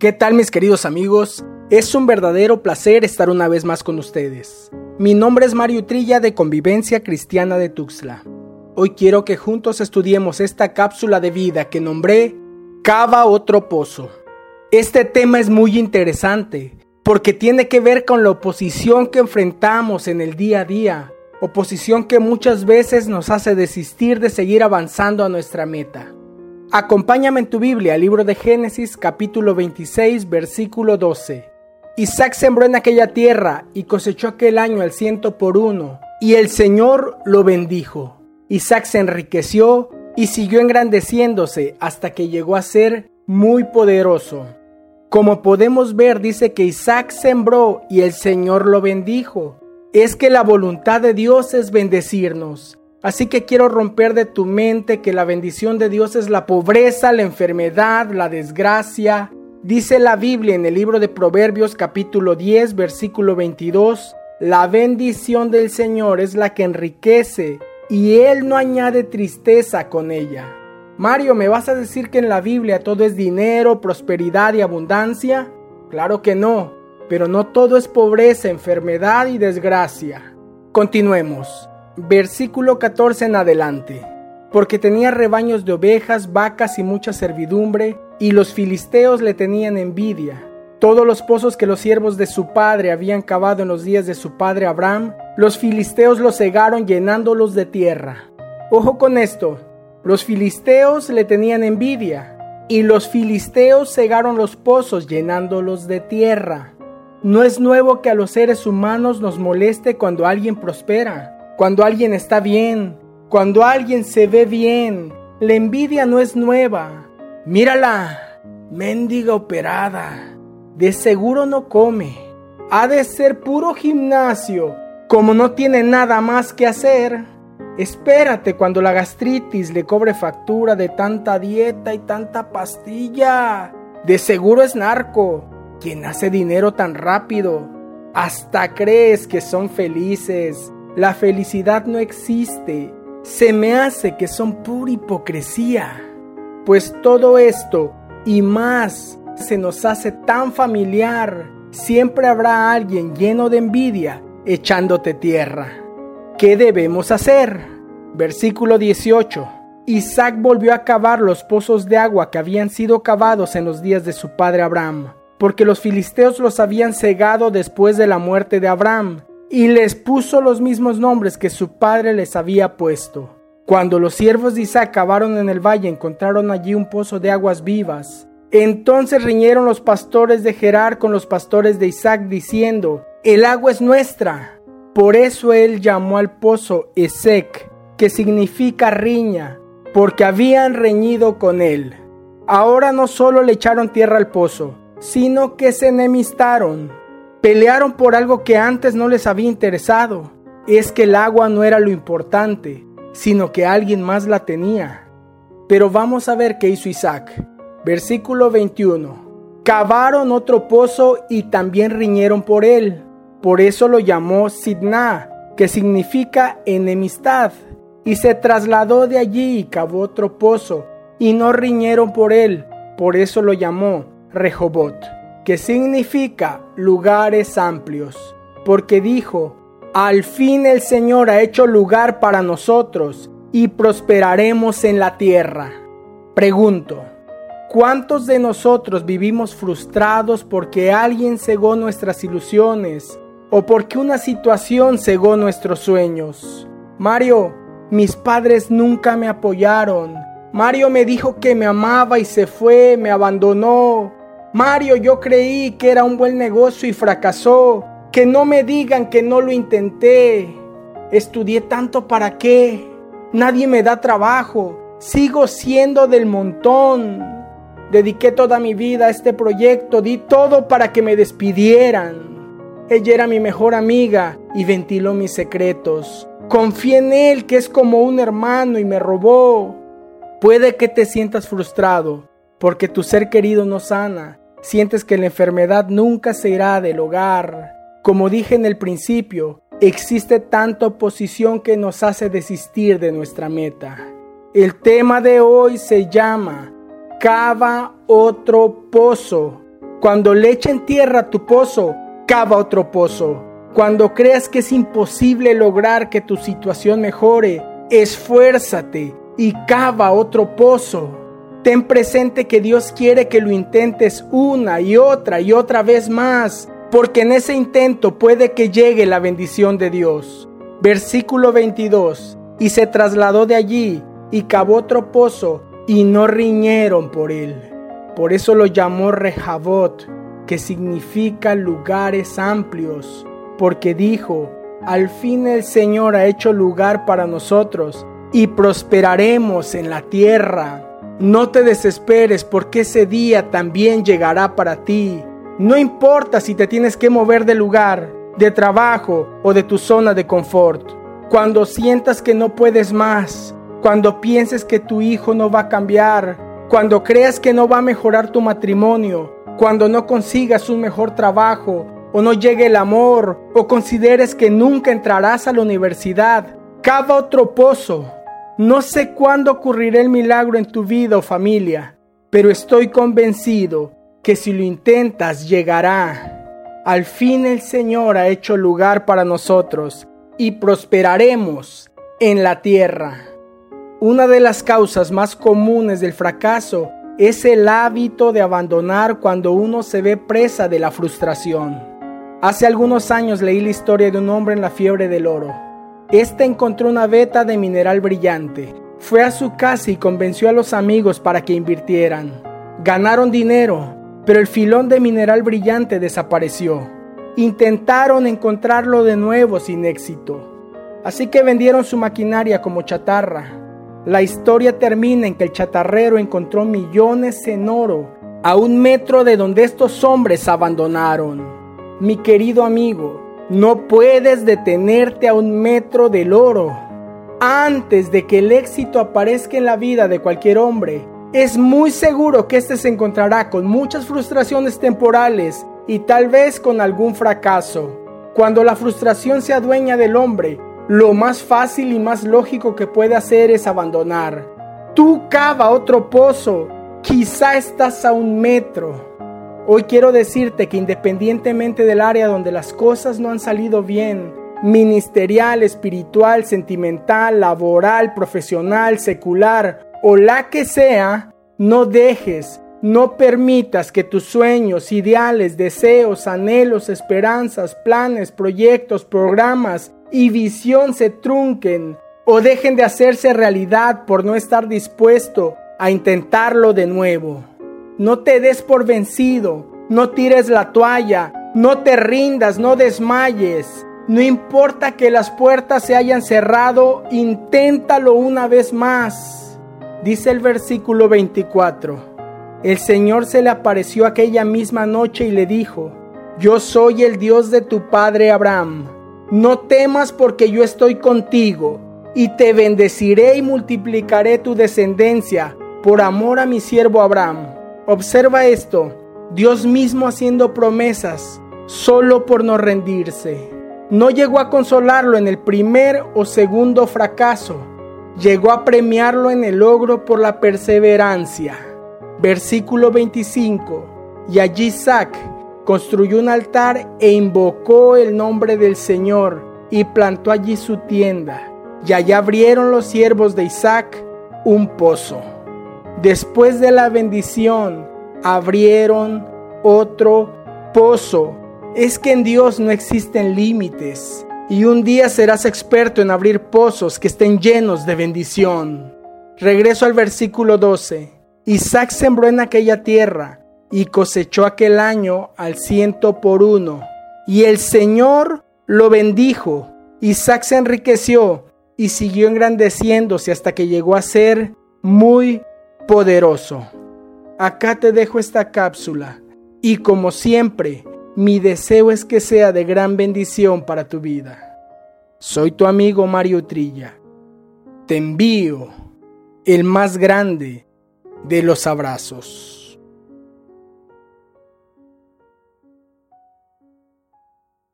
¿Qué tal mis queridos amigos? Es un verdadero placer estar una vez más con ustedes. Mi nombre es Mario Trilla de Convivencia Cristiana de Tuxtla. Hoy quiero que juntos estudiemos esta cápsula de vida que nombré Cava otro pozo. Este tema es muy interesante porque tiene que ver con la oposición que enfrentamos en el día a día, oposición que muchas veces nos hace desistir de seguir avanzando a nuestra meta. Acompáñame en tu Biblia, libro de Génesis capítulo 26, versículo 12. Isaac sembró en aquella tierra y cosechó aquel año el ciento por uno, y el Señor lo bendijo. Isaac se enriqueció y siguió engrandeciéndose hasta que llegó a ser muy poderoso. Como podemos ver, dice que Isaac sembró y el Señor lo bendijo. Es que la voluntad de Dios es bendecirnos. Así que quiero romper de tu mente que la bendición de Dios es la pobreza, la enfermedad, la desgracia. Dice la Biblia en el libro de Proverbios capítulo 10 versículo 22, la bendición del Señor es la que enriquece y Él no añade tristeza con ella. Mario, ¿me vas a decir que en la Biblia todo es dinero, prosperidad y abundancia? Claro que no, pero no todo es pobreza, enfermedad y desgracia. Continuemos versículo 14 en adelante. Porque tenía rebaños de ovejas, vacas y mucha servidumbre, y los filisteos le tenían envidia. Todos los pozos que los siervos de su padre habían cavado en los días de su padre Abraham, los filisteos los cegaron llenándolos de tierra. Ojo con esto, los filisteos le tenían envidia, y los filisteos cegaron los pozos llenándolos de tierra. No es nuevo que a los seres humanos nos moleste cuando alguien prospera cuando alguien está bien, cuando alguien se ve bien. La envidia no es nueva. Mírala, mendiga operada. De seguro no come. Ha de ser puro gimnasio. Como no tiene nada más que hacer. Espérate cuando la gastritis le cobre factura de tanta dieta y tanta pastilla. De seguro es narco. Quien hace dinero tan rápido. Hasta crees que son felices la felicidad no existe. Se me hace que son pura hipocresía. Pues todo esto y más se nos hace tan familiar. Siempre habrá alguien lleno de envidia echándote tierra. ¿Qué debemos hacer? Versículo 18. Isaac volvió a cavar los pozos de agua que habían sido cavados en los días de su padre Abraham, porque los filisteos los habían cegado después de la muerte de Abraham y les puso los mismos nombres que su padre les había puesto. Cuando los siervos de Isaac cavaron en el valle, encontraron allí un pozo de aguas vivas. Entonces riñeron los pastores de Gerar con los pastores de Isaac, diciendo, El agua es nuestra. Por eso él llamó al pozo Esec, que significa riña, porque habían reñido con él. Ahora no solo le echaron tierra al pozo, sino que se enemistaron Pelearon por algo que antes no les había interesado. Es que el agua no era lo importante, sino que alguien más la tenía. Pero vamos a ver qué hizo Isaac. Versículo 21. Cavaron otro pozo y también riñeron por él. Por eso lo llamó Sidna, que significa enemistad. Y se trasladó de allí y cavó otro pozo, y no riñeron por él. Por eso lo llamó Rehobot que significa lugares amplios, porque dijo, al fin el Señor ha hecho lugar para nosotros y prosperaremos en la tierra. Pregunto, ¿cuántos de nosotros vivimos frustrados porque alguien cegó nuestras ilusiones o porque una situación cegó nuestros sueños? Mario, mis padres nunca me apoyaron. Mario me dijo que me amaba y se fue, me abandonó. Mario, yo creí que era un buen negocio y fracasó. Que no me digan que no lo intenté. Estudié tanto para qué. Nadie me da trabajo. Sigo siendo del montón. Dediqué toda mi vida a este proyecto. Di todo para que me despidieran. Ella era mi mejor amiga y ventiló mis secretos. Confié en él que es como un hermano y me robó. Puede que te sientas frustrado porque tu ser querido no sana Sientes que la enfermedad nunca se irá del hogar. Como dije en el principio, existe tanta oposición que nos hace desistir de nuestra meta. El tema de hoy se llama Cava otro pozo. Cuando le echen tierra a tu pozo, cava otro pozo. Cuando creas que es imposible lograr que tu situación mejore, esfuérzate y cava otro pozo. Ten presente que Dios quiere que lo intentes una y otra y otra vez más, porque en ese intento puede que llegue la bendición de Dios. Versículo 22. Y se trasladó de allí y cavó otro pozo y no riñeron por él. Por eso lo llamó Rehabot, que significa lugares amplios, porque dijo, al fin el Señor ha hecho lugar para nosotros y prosperaremos en la tierra. No te desesperes porque ese día también llegará para ti. No importa si te tienes que mover de lugar, de trabajo o de tu zona de confort. Cuando sientas que no puedes más, cuando pienses que tu hijo no va a cambiar, cuando creas que no va a mejorar tu matrimonio, cuando no consigas un mejor trabajo o no llegue el amor o consideres que nunca entrarás a la universidad, cava otro pozo. No sé cuándo ocurrirá el milagro en tu vida o familia, pero estoy convencido que si lo intentas llegará. Al fin el Señor ha hecho lugar para nosotros y prosperaremos en la tierra. Una de las causas más comunes del fracaso es el hábito de abandonar cuando uno se ve presa de la frustración. Hace algunos años leí la historia de un hombre en la fiebre del oro. Este encontró una veta de mineral brillante. Fue a su casa y convenció a los amigos para que invirtieran. Ganaron dinero, pero el filón de mineral brillante desapareció. Intentaron encontrarlo de nuevo sin éxito. Así que vendieron su maquinaria como chatarra. La historia termina en que el chatarrero encontró millones en oro a un metro de donde estos hombres abandonaron. Mi querido amigo, no puedes detenerte a un metro del oro. Antes de que el éxito aparezca en la vida de cualquier hombre, es muy seguro que éste se encontrará con muchas frustraciones temporales y tal vez con algún fracaso. Cuando la frustración se adueña del hombre, lo más fácil y más lógico que puede hacer es abandonar. Tú cava otro pozo, quizá estás a un metro. Hoy quiero decirte que independientemente del área donde las cosas no han salido bien, ministerial, espiritual, sentimental, laboral, profesional, secular o la que sea, no dejes no permitas que tus sueños, ideales, deseos, anhelos, esperanzas, planes, proyectos, programas y visión se trunquen o dejen de hacerse realidad por no estar dispuesto a intentarlo de nuevo. No te des por vencido, no tires la toalla, no te rindas, no desmayes. No importa que las puertas se hayan cerrado, inténtalo una vez más. Dice el versículo 24. El Señor se le apareció aquella misma noche y le dijo, Yo soy el Dios de tu padre Abraham. No temas porque yo estoy contigo, y te bendeciré y multiplicaré tu descendencia por amor a mi siervo Abraham. Observa esto, Dios mismo haciendo promesas, solo por no rendirse. No llegó a consolarlo en el primer o segundo fracaso, llegó a premiarlo en el logro por la perseverancia. Versículo 25. Y allí Isaac construyó un altar e invocó el nombre del Señor y plantó allí su tienda. Y allá abrieron los siervos de Isaac un pozo. Después de la bendición, abrieron otro pozo. Es que en Dios no existen límites. Y un día serás experto en abrir pozos que estén llenos de bendición. Regreso al versículo 12. Isaac sembró en aquella tierra y cosechó aquel año al ciento por uno. Y el Señor lo bendijo. Isaac se enriqueció y siguió engrandeciéndose hasta que llegó a ser muy poderoso. Acá te dejo esta cápsula y como siempre, mi deseo es que sea de gran bendición para tu vida. Soy tu amigo Mario Trilla. Te envío el más grande de los abrazos.